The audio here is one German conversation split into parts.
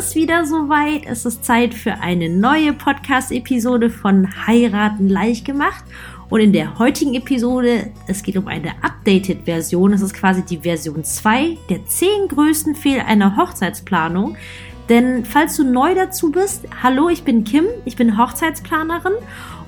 ist wieder soweit. Es ist Zeit für eine neue Podcast-Episode von Heiraten leicht gemacht. Und in der heutigen Episode, es geht um eine Updated-Version. Es ist quasi die Version 2 der 10 größten Fehler einer Hochzeitsplanung. Denn falls du neu dazu bist, hallo, ich bin Kim, ich bin Hochzeitsplanerin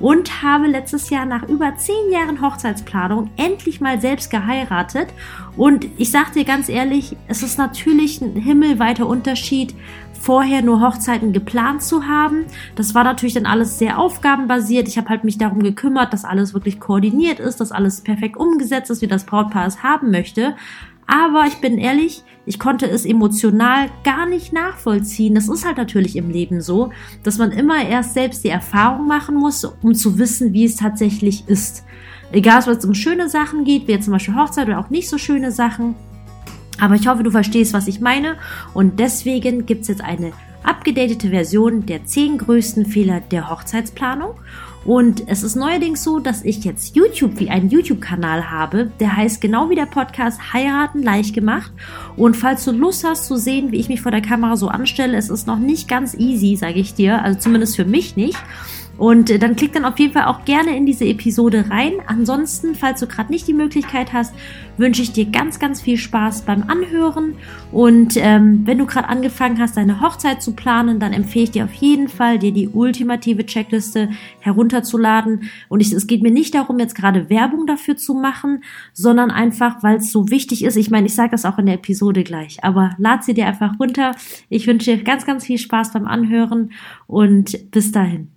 und habe letztes Jahr nach über zehn Jahren Hochzeitsplanung endlich mal selbst geheiratet. Und ich sag dir ganz ehrlich, es ist natürlich ein himmelweiter Unterschied, vorher nur Hochzeiten geplant zu haben. Das war natürlich dann alles sehr aufgabenbasiert. Ich habe halt mich darum gekümmert, dass alles wirklich koordiniert ist, dass alles perfekt umgesetzt ist, wie das Brautpaar es haben möchte. Aber ich bin ehrlich, ich konnte es emotional gar nicht nachvollziehen. Das ist halt natürlich im Leben so, dass man immer erst selbst die Erfahrung machen muss, um zu wissen, wie es tatsächlich ist. Egal, ob es um schöne Sachen geht, wie jetzt zum Beispiel Hochzeit oder auch nicht so schöne Sachen. Aber ich hoffe, du verstehst, was ich meine. Und deswegen gibt es jetzt eine abgedatete Version der 10 größten Fehler der Hochzeitsplanung. Und es ist neuerdings so, dass ich jetzt YouTube wie einen YouTube-Kanal habe, der heißt genau wie der Podcast Heiraten leicht gemacht. Und falls du Lust hast zu sehen, wie ich mich vor der Kamera so anstelle, es ist noch nicht ganz easy, sage ich dir, also zumindest für mich nicht. Und äh, dann klick dann auf jeden Fall auch gerne in diese Episode rein. Ansonsten, falls du gerade nicht die Möglichkeit hast, wünsche ich dir ganz, ganz viel Spaß beim Anhören. Und ähm, wenn du gerade angefangen hast, deine Hochzeit zu planen, dann empfehle ich dir auf jeden Fall, dir die ultimative Checkliste herunterzuladen. Und ich, es geht mir nicht darum, jetzt gerade Werbung dafür zu machen, sondern einfach, weil es so wichtig ist. Ich meine, ich sage das auch in der Episode gleich, aber lad sie dir einfach runter. Ich wünsche dir ganz, ganz viel Spaß beim Anhören und bis dahin.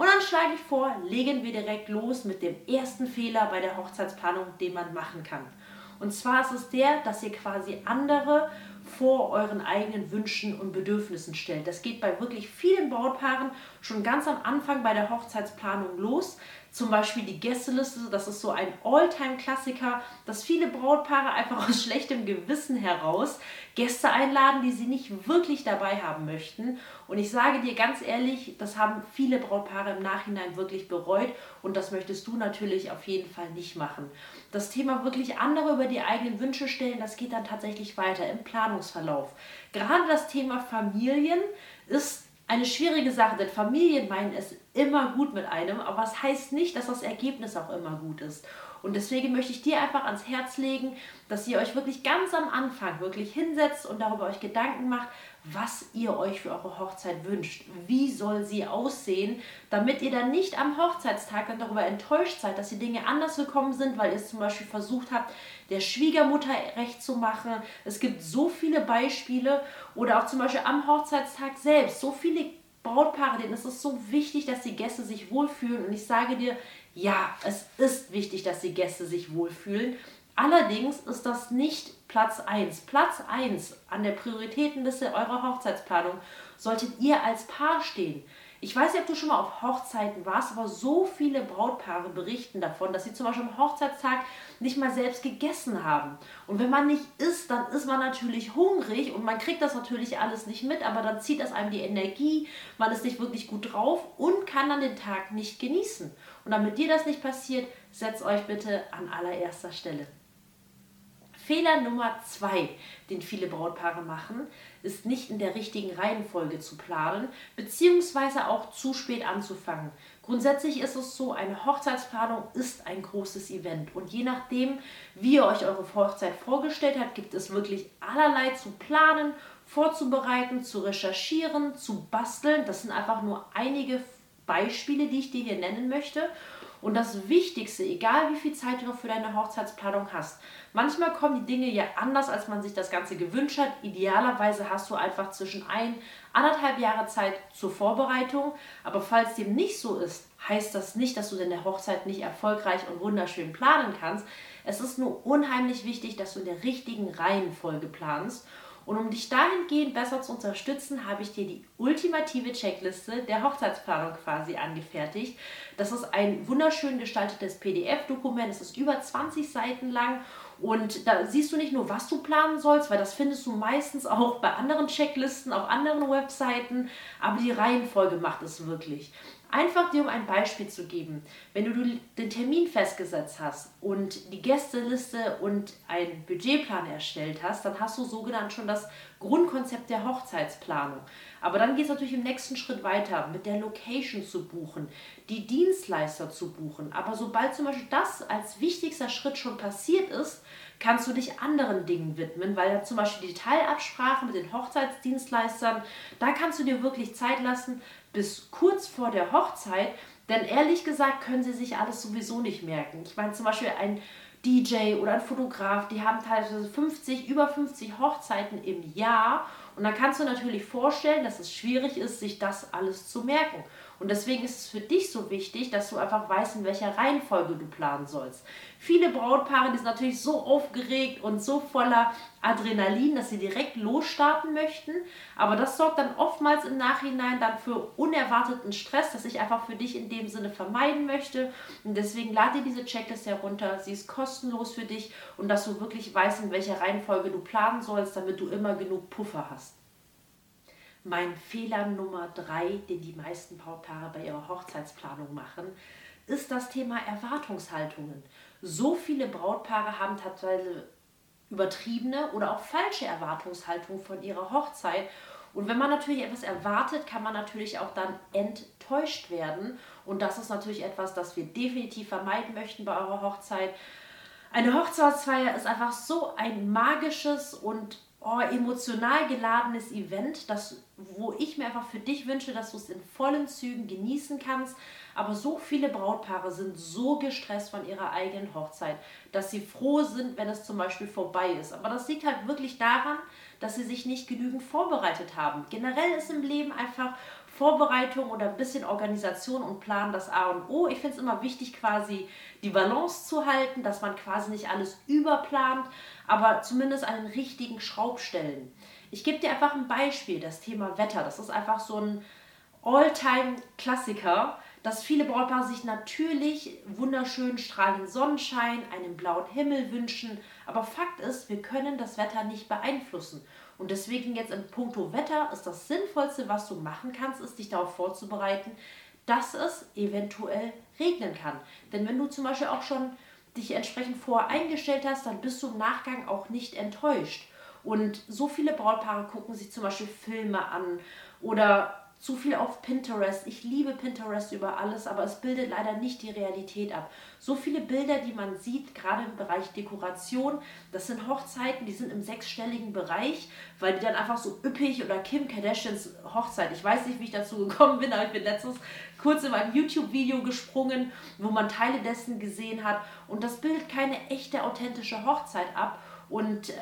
Und dann schlage ich vor, legen wir direkt los mit dem ersten Fehler bei der Hochzeitsplanung, den man machen kann. Und zwar ist es der, dass ihr quasi andere vor euren eigenen Wünschen und Bedürfnissen stellt. Das geht bei wirklich vielen Brautpaaren schon ganz am Anfang bei der Hochzeitsplanung los. Zum Beispiel die Gästeliste, das ist so ein All-Time-Klassiker, dass viele Brautpaare einfach aus schlechtem Gewissen heraus Gäste einladen, die sie nicht wirklich dabei haben möchten. Und ich sage dir ganz ehrlich, das haben viele Brautpaare im Nachhinein wirklich bereut und das möchtest du natürlich auf jeden Fall nicht machen. Das Thema wirklich andere über die eigenen Wünsche stellen, das geht dann tatsächlich weiter im Planungsverlauf. Gerade das Thema Familien ist eine schwierige Sache, denn Familien meinen es immer gut mit einem, aber es das heißt nicht, dass das Ergebnis auch immer gut ist. Und deswegen möchte ich dir einfach ans Herz legen, dass ihr euch wirklich ganz am Anfang wirklich hinsetzt und darüber euch Gedanken macht, was ihr euch für eure Hochzeit wünscht. Wie soll sie aussehen, damit ihr dann nicht am Hochzeitstag dann darüber enttäuscht seid, dass die Dinge anders gekommen sind, weil ihr es zum Beispiel versucht habt, der Schwiegermutter recht zu machen. Es gibt so viele Beispiele oder auch zum Beispiel am Hochzeitstag selbst, so viele Brautpaare, denen ist es so wichtig, dass die Gäste sich wohlfühlen. Und ich sage dir, ja, es ist wichtig, dass die Gäste sich wohlfühlen. Allerdings ist das nicht Platz 1. Platz 1 an der Prioritätenliste eurer Hochzeitsplanung solltet ihr als Paar stehen. Ich weiß nicht, ob du schon mal auf Hochzeiten warst, aber so viele Brautpaare berichten davon, dass sie zum Beispiel am Hochzeitstag nicht mal selbst gegessen haben. Und wenn man nicht isst, dann ist man natürlich hungrig und man kriegt das natürlich alles nicht mit, aber dann zieht das einem die Energie, man ist nicht wirklich gut drauf und kann dann den Tag nicht genießen. Und damit dir das nicht passiert, setzt euch bitte an allererster Stelle. Fehler Nummer zwei, den viele Brautpaare machen, ist nicht in der richtigen Reihenfolge zu planen, beziehungsweise auch zu spät anzufangen. Grundsätzlich ist es so, eine Hochzeitsplanung ist ein großes Event und je nachdem, wie ihr euch eure Hochzeit vorgestellt habt, gibt es wirklich allerlei zu planen, vorzubereiten, zu recherchieren, zu basteln. Das sind einfach nur einige Beispiele, die ich dir hier nennen möchte. Und das Wichtigste, egal wie viel Zeit du für deine Hochzeitsplanung hast, manchmal kommen die Dinge ja anders, als man sich das Ganze gewünscht hat. Idealerweise hast du einfach zwischen ein, anderthalb Jahre Zeit zur Vorbereitung. Aber falls dem nicht so ist, heißt das nicht, dass du deine Hochzeit nicht erfolgreich und wunderschön planen kannst. Es ist nur unheimlich wichtig, dass du in der richtigen Reihenfolge planst. Und um dich dahingehend besser zu unterstützen, habe ich dir die ultimative Checkliste der Hochzeitsplanung quasi angefertigt. Das ist ein wunderschön gestaltetes PDF-Dokument. Es ist über 20 Seiten lang und da siehst du nicht nur, was du planen sollst, weil das findest du meistens auch bei anderen Checklisten auf anderen Webseiten, aber die Reihenfolge macht es wirklich. Einfach dir um ein Beispiel zu geben, wenn du den Termin festgesetzt hast und die Gästeliste und einen Budgetplan erstellt hast, dann hast du sogenannt schon das Grundkonzept der Hochzeitsplanung. Aber dann geht es natürlich im nächsten Schritt weiter, mit der Location zu buchen, die Dienstleister zu buchen. Aber sobald zum Beispiel das als wichtigster Schritt schon passiert ist, kannst du dich anderen Dingen widmen, weil ja zum Beispiel die Teilabsprache mit den Hochzeitsdienstleistern, da kannst du dir wirklich Zeit lassen bis kurz vor der Hochzeit, denn ehrlich gesagt können sie sich alles sowieso nicht merken. Ich meine zum Beispiel ein DJ oder ein Fotograf, die haben teilweise 50, über 50 Hochzeiten im Jahr und dann kannst du natürlich vorstellen, dass es schwierig ist, sich das alles zu merken. Und deswegen ist es für dich so wichtig, dass du einfach weißt, in welcher Reihenfolge du planen sollst. Viele Brautpaare, sind natürlich so aufgeregt und so voller Adrenalin, dass sie direkt losstarten möchten. Aber das sorgt dann oftmals im Nachhinein dann für unerwarteten Stress, das ich einfach für dich in dem Sinne vermeiden möchte. Und deswegen lade dir diese Checkliste herunter. Sie ist kostenlos für dich und dass du wirklich weißt, in welcher Reihenfolge du planen sollst, damit du immer genug Puffer hast. Mein Fehler Nummer drei, den die meisten Brautpaare bei ihrer Hochzeitsplanung machen, ist das Thema Erwartungshaltungen. So viele Brautpaare haben tatsächlich übertriebene oder auch falsche Erwartungshaltungen von ihrer Hochzeit. Und wenn man natürlich etwas erwartet, kann man natürlich auch dann enttäuscht werden. Und das ist natürlich etwas, das wir definitiv vermeiden möchten bei eurer Hochzeit. Eine Hochzeitsfeier ist einfach so ein magisches und oh, emotional geladenes Event, das, wo ich mir einfach für dich wünsche, dass du es in vollen Zügen genießen kannst. Aber so viele Brautpaare sind so gestresst von ihrer eigenen Hochzeit, dass sie froh sind, wenn es zum Beispiel vorbei ist. Aber das liegt halt wirklich daran, dass sie sich nicht genügend vorbereitet haben. Generell ist im Leben einfach Vorbereitung oder ein bisschen Organisation und Plan das A und O. Ich finde es immer wichtig, quasi die Balance zu halten, dass man quasi nicht alles überplant, aber zumindest einen richtigen Schraubstellen. Ich gebe dir einfach ein Beispiel, das Thema Wetter. Das ist einfach so ein All-Time-Klassiker, dass viele Brautpaare sich natürlich wunderschönen strahlenden Sonnenschein, einen blauen Himmel wünschen. Aber Fakt ist, wir können das Wetter nicht beeinflussen. Und deswegen jetzt in puncto Wetter ist das Sinnvollste, was du machen kannst, ist dich darauf vorzubereiten, dass es eventuell regnen kann. Denn wenn du zum Beispiel auch schon dich entsprechend voreingestellt hast, dann bist du im Nachgang auch nicht enttäuscht. Und so viele Brautpaare gucken sich zum Beispiel Filme an oder zu viel auf Pinterest. Ich liebe Pinterest über alles, aber es bildet leider nicht die Realität ab. So viele Bilder, die man sieht, gerade im Bereich Dekoration, das sind Hochzeiten, die sind im sechsstelligen Bereich, weil die dann einfach so üppig oder Kim Kardashians Hochzeit. Ich weiß nicht, wie ich dazu gekommen bin, aber ich bin letztens kurz in meinem YouTube-Video gesprungen, wo man Teile dessen gesehen hat und das bildet keine echte, authentische Hochzeit ab und äh,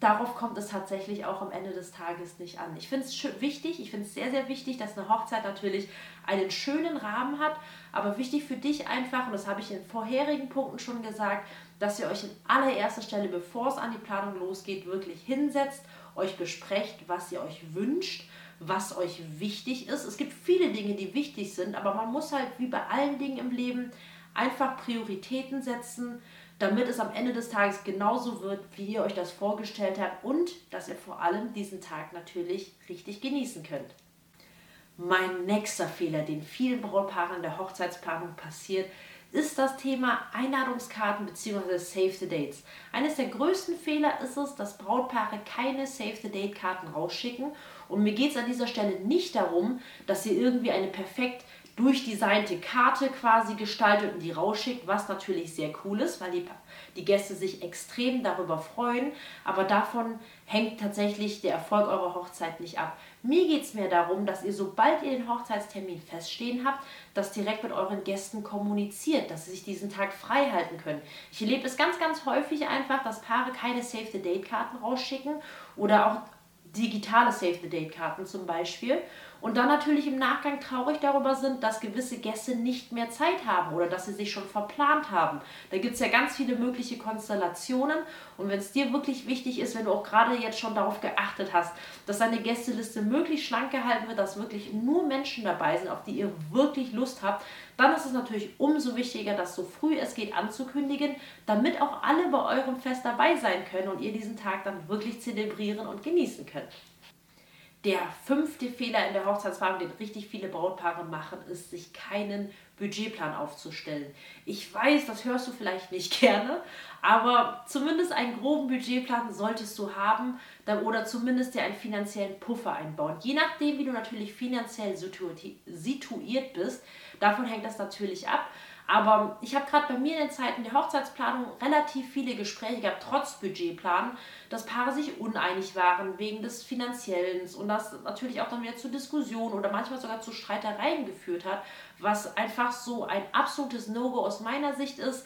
darauf kommt es tatsächlich auch am Ende des Tages nicht an. Ich finde es wichtig, ich finde es sehr, sehr wichtig, dass eine Hochzeit natürlich einen schönen Rahmen hat, aber wichtig für dich einfach, und das habe ich in vorherigen Punkten schon gesagt, dass ihr euch in allererster Stelle, bevor es an die Planung losgeht, wirklich hinsetzt, euch besprecht, was ihr euch wünscht, was euch wichtig ist. Es gibt viele Dinge, die wichtig sind, aber man muss halt wie bei allen Dingen im Leben einfach Prioritäten setzen, damit es am Ende des Tages genauso wird, wie ihr euch das vorgestellt habt und dass ihr vor allem diesen Tag natürlich richtig genießen könnt. Mein nächster Fehler, den vielen Brautpaaren in der Hochzeitsplanung passiert, ist das Thema Einladungskarten bzw. Save the Dates. Eines der größten Fehler ist es, dass Brautpaare keine Save the Date Karten rausschicken. Und mir geht es an dieser Stelle nicht darum, dass sie irgendwie eine perfekt durchdesignte Karte quasi gestaltet und die rausschickt, was natürlich sehr cool ist, weil die, die Gäste sich extrem darüber freuen. Aber davon hängt tatsächlich der Erfolg eurer Hochzeit nicht ab. Mir geht es mehr darum, dass ihr, sobald ihr den Hochzeitstermin feststehen habt, das direkt mit euren Gästen kommuniziert, dass sie sich diesen Tag frei halten können. Ich erlebe es ganz, ganz häufig einfach, dass Paare keine Save-the-Date-Karten rausschicken oder auch digitale Save-the-Date-Karten zum Beispiel und dann natürlich im Nachgang traurig darüber sind, dass gewisse Gäste nicht mehr Zeit haben oder dass sie sich schon verplant haben. Da gibt es ja ganz viele mögliche Konstellationen und wenn es dir wirklich wichtig ist, wenn du auch gerade jetzt schon darauf geachtet hast, dass deine Gästeliste möglichst schlank gehalten wird, dass wirklich nur Menschen dabei sind, auf die ihr wirklich Lust habt, dann ist es natürlich umso wichtiger, das so früh es geht anzukündigen, damit auch alle bei eurem Fest dabei sein können und ihr diesen Tag dann wirklich zelebrieren und genießen könnt. Der fünfte Fehler in der Hochzeitsplanung, den richtig viele Brautpaare machen, ist, sich keinen Budgetplan aufzustellen. Ich weiß, das hörst du vielleicht nicht gerne, aber zumindest einen groben Budgetplan solltest du haben oder zumindest dir einen finanziellen Puffer einbauen. Je nachdem, wie du natürlich finanziell situiert bist, davon hängt das natürlich ab. Aber ich habe gerade bei mir in den Zeiten der Hochzeitsplanung relativ viele Gespräche gehabt, trotz Budgetplan, dass Paare sich uneinig waren wegen des Finanziellen und das natürlich auch dann wieder zu Diskussionen oder manchmal sogar zu Streitereien geführt hat, was einfach so ein absolutes No-Go aus meiner Sicht ist.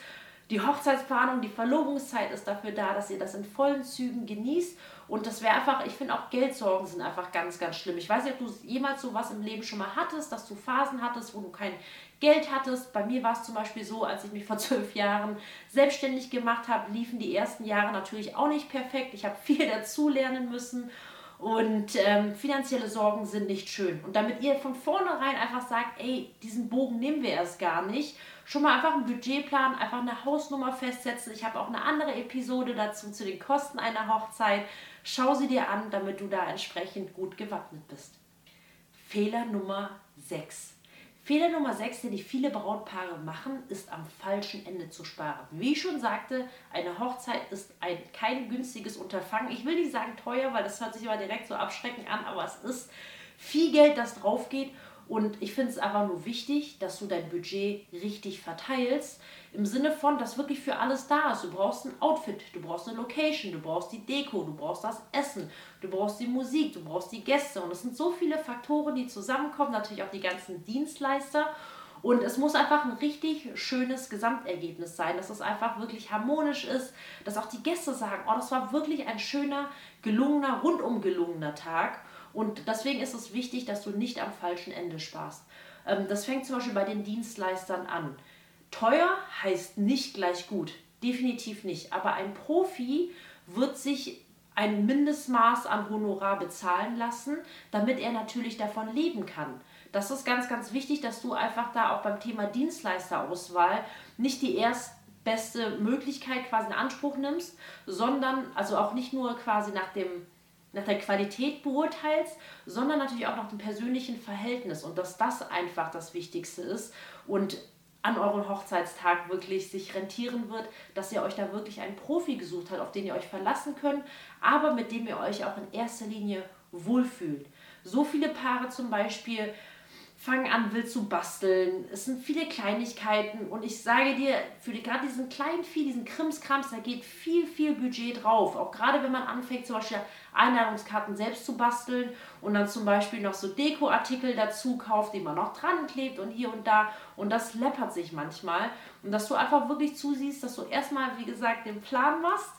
Die Hochzeitsplanung, die Verlobungszeit ist dafür da, dass ihr das in vollen Zügen genießt und das wäre einfach, ich finde auch Geldsorgen sind einfach ganz, ganz schlimm. Ich weiß nicht, ob du jemals so was im Leben schon mal hattest, dass du Phasen hattest, wo du kein Geld hattest. Bei mir war es zum Beispiel so, als ich mich vor zwölf Jahren selbstständig gemacht habe, liefen die ersten Jahre natürlich auch nicht perfekt. Ich habe viel dazulernen müssen und ähm, finanzielle Sorgen sind nicht schön. Und damit ihr von vornherein einfach sagt, ey, diesen Bogen nehmen wir erst gar nicht, schon mal einfach einen Budgetplan, einfach eine Hausnummer festsetzen. Ich habe auch eine andere Episode dazu zu den Kosten einer Hochzeit. Schau sie dir an, damit du da entsprechend gut gewappnet bist. Fehler Nummer 6. Fehler Nummer 6, den die viele Brautpaare machen, ist am falschen Ende zu sparen. Wie ich schon sagte, eine Hochzeit ist ein, kein günstiges Unterfangen. Ich will nicht sagen teuer, weil das hört sich immer direkt so abschreckend an, aber es ist viel Geld, das drauf geht. Und ich finde es aber nur wichtig, dass du dein Budget richtig verteilst. Im Sinne von, dass wirklich für alles da ist. Du brauchst ein Outfit, du brauchst eine Location, du brauchst die Deko, du brauchst das Essen, du brauchst die Musik, du brauchst die Gäste. Und es sind so viele Faktoren, die zusammenkommen. Natürlich auch die ganzen Dienstleister. Und es muss einfach ein richtig schönes Gesamtergebnis sein, dass es einfach wirklich harmonisch ist, dass auch die Gäste sagen, oh, das war wirklich ein schöner, gelungener, rundum gelungener Tag. Und deswegen ist es wichtig, dass du nicht am falschen Ende sparst. Ähm, das fängt zum Beispiel bei den Dienstleistern an. Teuer heißt nicht gleich gut, definitiv nicht. Aber ein Profi wird sich ein Mindestmaß an Honorar bezahlen lassen, damit er natürlich davon leben kann. Das ist ganz, ganz wichtig, dass du einfach da auch beim Thema Dienstleisterauswahl nicht die erstbeste Möglichkeit quasi in Anspruch nimmst, sondern also auch nicht nur quasi nach dem nach der Qualität beurteilst, sondern natürlich auch nach dem persönlichen Verhältnis und dass das einfach das Wichtigste ist und an euren Hochzeitstag wirklich sich rentieren wird, dass ihr euch da wirklich einen Profi gesucht habt, auf den ihr euch verlassen könnt, aber mit dem ihr euch auch in erster Linie wohlfühlt. So viele Paare zum Beispiel fangen an, wild zu basteln. Es sind viele Kleinigkeiten und ich sage dir, für die, gerade diesen kleinen Vieh, diesen Krimskrams, da geht viel, viel Budget drauf. Auch gerade wenn man anfängt, zum Beispiel Einladungskarten selbst zu basteln und dann zum Beispiel noch so Dekoartikel dazu kauft, die man noch dran klebt und hier und da. Und das läppert sich manchmal. Und dass du einfach wirklich zusiehst, dass du erstmal, wie gesagt, den Plan machst,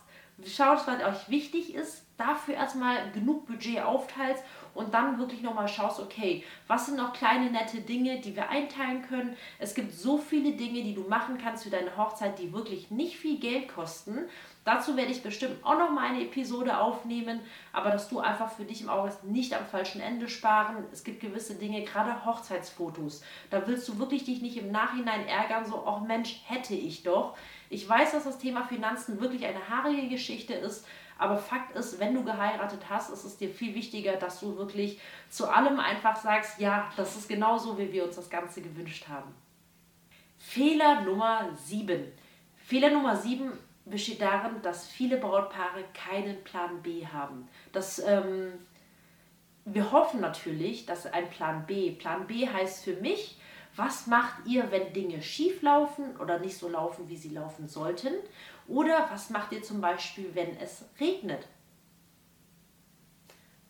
schaust, was euch wichtig ist, dafür erstmal genug Budget aufteilst und dann wirklich nochmal schaust, okay, was sind noch kleine nette Dinge, die wir einteilen können. Es gibt so viele Dinge, die du machen kannst für deine Hochzeit, die wirklich nicht viel Geld kosten. Dazu werde ich bestimmt auch noch mal eine Episode aufnehmen, aber dass du einfach für dich im August nicht am falschen Ende sparen. Es gibt gewisse Dinge, gerade Hochzeitsfotos. Da willst du wirklich dich nicht im Nachhinein ärgern, so, ach Mensch, hätte ich doch. Ich weiß, dass das Thema Finanzen wirklich eine haarige Geschichte ist, aber Fakt ist, wenn du geheiratet hast, ist es dir viel wichtiger, dass du wirklich zu allem einfach sagst, ja, das ist genauso, wie wir uns das Ganze gewünscht haben. Fehler Nummer 7. Fehler Nummer 7 besteht darin, dass viele Brautpaare keinen Plan B haben. Das, ähm, wir hoffen natürlich, dass ein Plan B, Plan B heißt für mich, was macht ihr, wenn Dinge schief laufen oder nicht so laufen, wie sie laufen sollten? Oder was macht ihr zum Beispiel, wenn es regnet?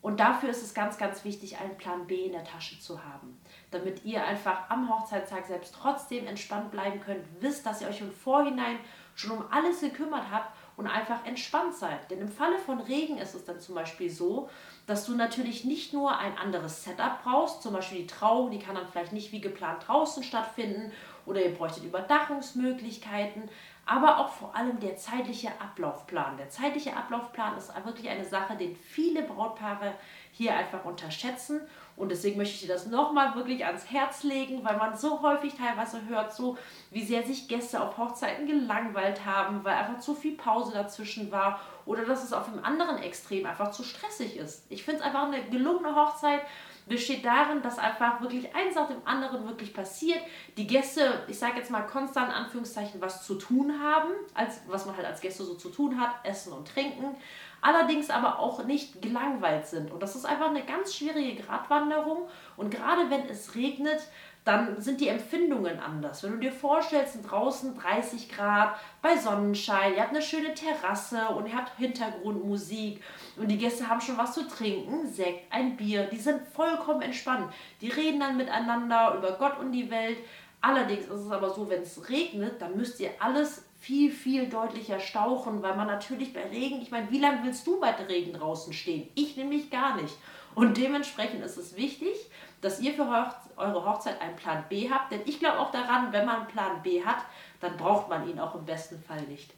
Und dafür ist es ganz, ganz wichtig, einen Plan B in der Tasche zu haben, damit ihr einfach am Hochzeitstag selbst trotzdem entspannt bleiben könnt, wisst, dass ihr euch im Vorhinein schon um alles gekümmert habt und einfach entspannt seid. Denn im Falle von Regen ist es dann zum Beispiel so, dass du natürlich nicht nur ein anderes Setup brauchst, zum Beispiel die Trauung, die kann dann vielleicht nicht wie geplant draußen stattfinden oder ihr bräuchtet Überdachungsmöglichkeiten, aber auch vor allem der zeitliche Ablaufplan. Der zeitliche Ablaufplan ist wirklich eine Sache, den viele Brautpaare hier einfach unterschätzen. Und deswegen möchte ich dir das nochmal wirklich ans Herz legen, weil man so häufig teilweise hört, so wie sehr sich Gäste auf Hochzeiten gelangweilt haben, weil einfach zu viel Pause dazwischen war oder dass es auf dem anderen Extrem einfach zu stressig ist. Ich finde es einfach eine gelungene Hochzeit besteht darin, dass einfach wirklich eins nach dem anderen wirklich passiert. Die Gäste, ich sage jetzt mal konstant in Anführungszeichen, was zu tun haben, als was man halt als Gäste so zu tun hat, essen und trinken. Allerdings aber auch nicht gelangweilt sind. Und das ist einfach eine ganz schwierige Gratwanderung. Und gerade wenn es regnet, dann sind die Empfindungen anders. Wenn du dir vorstellst, draußen 30 Grad, bei Sonnenschein, ihr habt eine schöne Terrasse und ihr habt Hintergrundmusik und die Gäste haben schon was zu trinken, Sekt, ein Bier, die sind vollkommen entspannt. Die reden dann miteinander über Gott und die Welt. Allerdings ist es aber so, wenn es regnet, dann müsst ihr alles viel, viel deutlicher stauchen, weil man natürlich bei Regen, ich meine, wie lange willst du bei Regen draußen stehen? Ich nämlich gar nicht. Und dementsprechend ist es wichtig, dass ihr für eure Hochzeit einen Plan B habt. Denn ich glaube auch daran, wenn man einen Plan B hat, dann braucht man ihn auch im besten Fall nicht.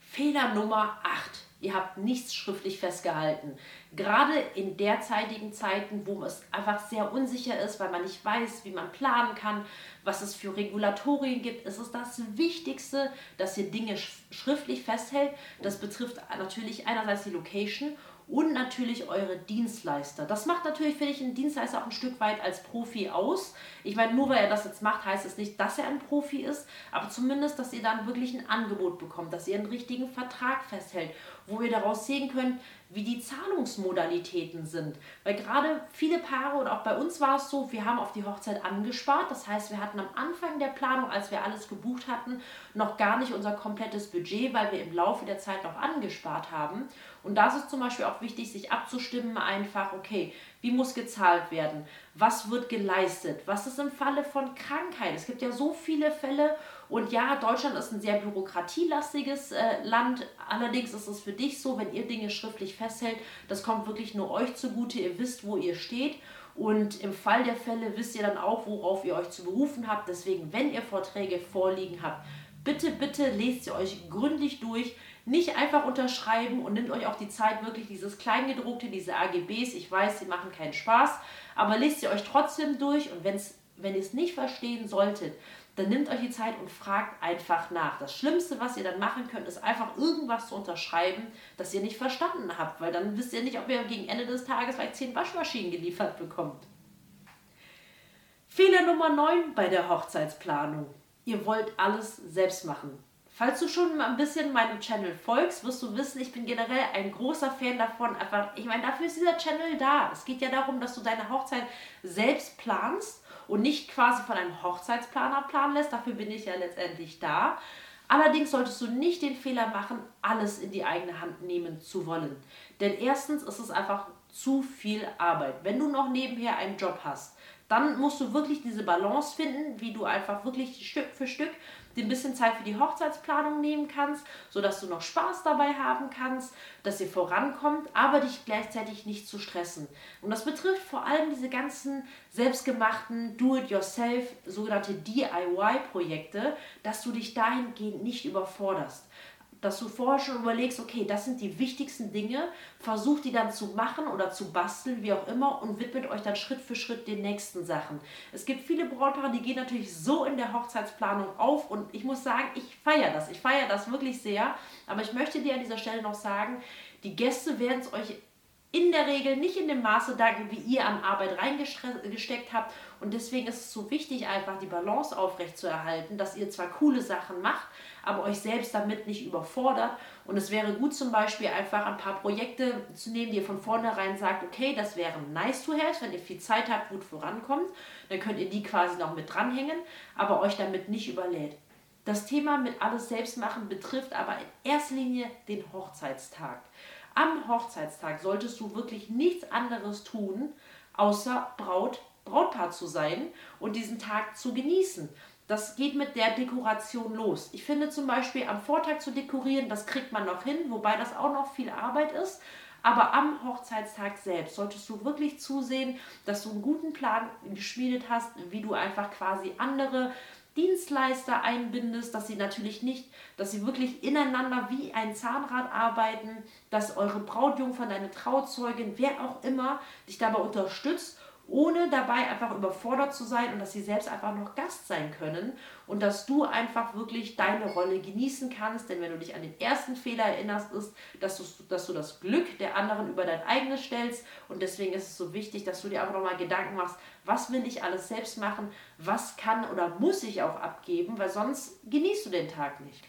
Fehler Nummer 8. Ihr habt nichts schriftlich festgehalten. Gerade in derzeitigen Zeiten, wo es einfach sehr unsicher ist, weil man nicht weiß, wie man planen kann, was es für Regulatorien gibt, ist es das Wichtigste, dass ihr Dinge schriftlich festhält. Das betrifft natürlich einerseits die Location und natürlich eure Dienstleister. Das macht natürlich, finde ich, einen Dienstleister auch ein Stück weit als Profi aus. Ich meine, nur weil er das jetzt macht, heißt es nicht, dass er ein Profi ist, aber zumindest, dass ihr dann wirklich ein Angebot bekommt, dass ihr einen richtigen Vertrag festhält, wo ihr daraus sehen könnt, wie die Zahlungsmodalitäten sind. Weil gerade viele Paare oder auch bei uns war es so, wir haben auf die Hochzeit angespart. Das heißt, wir hatten am Anfang der Planung, als wir alles gebucht hatten, noch gar nicht unser komplettes Budget, weil wir im Laufe der Zeit noch angespart haben. Und da ist es zum Beispiel auch wichtig, sich abzustimmen, einfach, okay, wie muss gezahlt werden? Was wird geleistet? Was ist im Falle von Krankheit? Es gibt ja so viele Fälle und ja, Deutschland ist ein sehr bürokratielastiges äh, Land. Allerdings ist es für dich so, wenn ihr Dinge schriftlich festhält, das kommt wirklich nur euch zugute. Ihr wisst, wo ihr steht. Und im Fall der Fälle wisst ihr dann auch, worauf ihr euch zu berufen habt. Deswegen, wenn ihr Vorträge vorliegen habt, bitte, bitte lest sie euch gründlich durch. Nicht einfach unterschreiben und nehmt euch auch die Zeit, wirklich dieses Kleingedruckte, diese AGBs. Ich weiß, sie machen keinen Spaß, aber lest sie euch trotzdem durch. Und wenn's, wenn ihr es nicht verstehen solltet, dann nehmt euch die Zeit und fragt einfach nach. Das Schlimmste, was ihr dann machen könnt, ist einfach irgendwas zu unterschreiben, das ihr nicht verstanden habt, weil dann wisst ihr nicht, ob ihr gegen Ende des Tages vielleicht zehn Waschmaschinen geliefert bekommt. Fehler Nummer 9 bei der Hochzeitsplanung. Ihr wollt alles selbst machen. Falls du schon ein bisschen meinem Channel folgst, wirst du wissen, ich bin generell ein großer Fan davon. Einfach, ich meine, dafür ist dieser Channel da. Es geht ja darum, dass du deine Hochzeit selbst planst und nicht quasi von einem Hochzeitsplaner planen lässt. Dafür bin ich ja letztendlich da. Allerdings solltest du nicht den Fehler machen, alles in die eigene Hand nehmen zu wollen. Denn erstens ist es einfach zu viel Arbeit. Wenn du noch nebenher einen Job hast, dann musst du wirklich diese Balance finden, wie du einfach wirklich Stück für Stück dir ein bisschen Zeit für die Hochzeitsplanung nehmen kannst, sodass du noch Spaß dabei haben kannst, dass ihr vorankommt, aber dich gleichzeitig nicht zu stressen. Und das betrifft vor allem diese ganzen selbstgemachten Do-it-yourself, sogenannte DIY-Projekte, dass du dich dahingehend nicht überforderst dass du vorher schon überlegst, okay, das sind die wichtigsten Dinge, versucht die dann zu machen oder zu basteln, wie auch immer, und widmet euch dann Schritt für Schritt den nächsten Sachen. Es gibt viele Brautpaare, die gehen natürlich so in der Hochzeitsplanung auf und ich muss sagen, ich feiere das. Ich feiere das wirklich sehr. Aber ich möchte dir an dieser Stelle noch sagen, die Gäste werden es euch in der Regel nicht in dem Maße danken, wie ihr an Arbeit reingesteckt habt. Und deswegen ist es so wichtig, einfach die Balance aufrechtzuerhalten, dass ihr zwar coole Sachen macht, aber euch selbst damit nicht überfordert. Und es wäre gut zum Beispiel einfach ein paar Projekte zu nehmen, die ihr von vornherein sagt, okay, das wären nice to have, wenn ihr viel Zeit habt, gut vorankommt, dann könnt ihr die quasi noch mit dranhängen, aber euch damit nicht überlädt. Das Thema mit alles selbst machen betrifft aber in erster Linie den Hochzeitstag. Am Hochzeitstag solltest du wirklich nichts anderes tun, außer Braut, Brautpaar zu sein und diesen Tag zu genießen. Das geht mit der Dekoration los. Ich finde zum Beispiel am Vortag zu dekorieren, das kriegt man noch hin, wobei das auch noch viel Arbeit ist. Aber am Hochzeitstag selbst solltest du wirklich zusehen, dass du einen guten Plan geschmiedet hast, wie du einfach quasi andere Dienstleister einbindest, dass sie natürlich nicht, dass sie wirklich ineinander wie ein Zahnrad arbeiten, dass eure Brautjungfer, deine Trauzeugin, wer auch immer dich dabei unterstützt ohne dabei einfach überfordert zu sein und dass sie selbst einfach noch Gast sein können und dass du einfach wirklich deine Rolle genießen kannst. Denn wenn du dich an den ersten Fehler erinnerst, ist, dass du, dass du das Glück der anderen über dein eigenes stellst und deswegen ist es so wichtig, dass du dir einfach nochmal Gedanken machst, was will ich alles selbst machen, was kann oder muss ich auch abgeben, weil sonst genießt du den Tag nicht.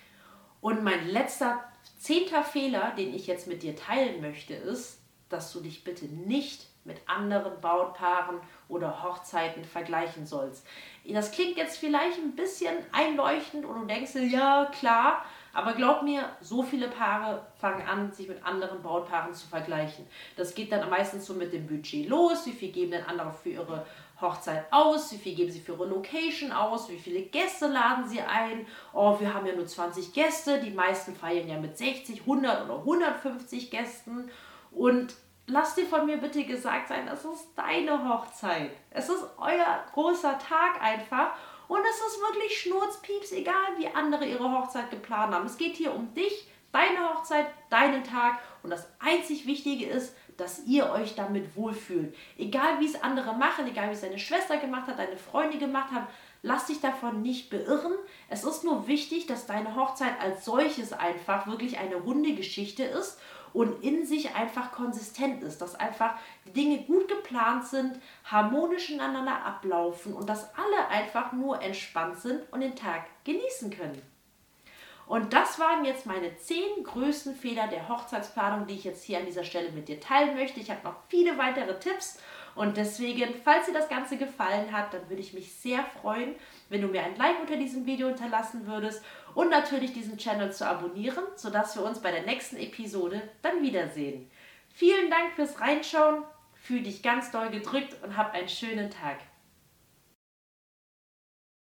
Und mein letzter, zehnter Fehler, den ich jetzt mit dir teilen möchte, ist, dass du dich bitte nicht mit anderen Brautpaaren oder Hochzeiten vergleichen sollst. Das klingt jetzt vielleicht ein bisschen einleuchtend und du denkst dir, ja klar, aber glaub mir, so viele Paare fangen an, sich mit anderen Brautpaaren zu vergleichen. Das geht dann meistens so mit dem Budget los. Wie viel geben denn andere für ihre Hochzeit aus? Wie viel geben sie für ihre Location aus? Wie viele Gäste laden sie ein? Oh, wir haben ja nur 20 Gäste. Die meisten feiern ja mit 60, 100 oder 150 Gästen. Und lass dir von mir bitte gesagt sein, es ist deine Hochzeit. Es ist euer großer Tag einfach. Und es ist wirklich schnurzpieps, egal wie andere ihre Hochzeit geplant haben. Es geht hier um dich, deine Hochzeit, deinen Tag. Und das einzig Wichtige ist, dass ihr euch damit wohlfühlt. Egal wie es andere machen, egal wie es deine Schwester gemacht hat, deine Freunde gemacht haben, lass dich davon nicht beirren. Es ist nur wichtig, dass deine Hochzeit als solches einfach wirklich eine runde Geschichte ist und in sich einfach konsistent ist, dass einfach die Dinge gut geplant sind, harmonisch ineinander ablaufen und dass alle einfach nur entspannt sind und den Tag genießen können. Und das waren jetzt meine zehn größten Fehler der Hochzeitsplanung, die ich jetzt hier an dieser Stelle mit dir teilen möchte. Ich habe noch viele weitere Tipps und deswegen, falls dir das Ganze gefallen hat, dann würde ich mich sehr freuen, wenn du mir ein Like unter diesem Video hinterlassen würdest und natürlich diesen Channel zu abonnieren, sodass wir uns bei der nächsten Episode dann wiedersehen. Vielen Dank fürs Reinschauen, fühl dich ganz doll gedrückt und hab einen schönen Tag.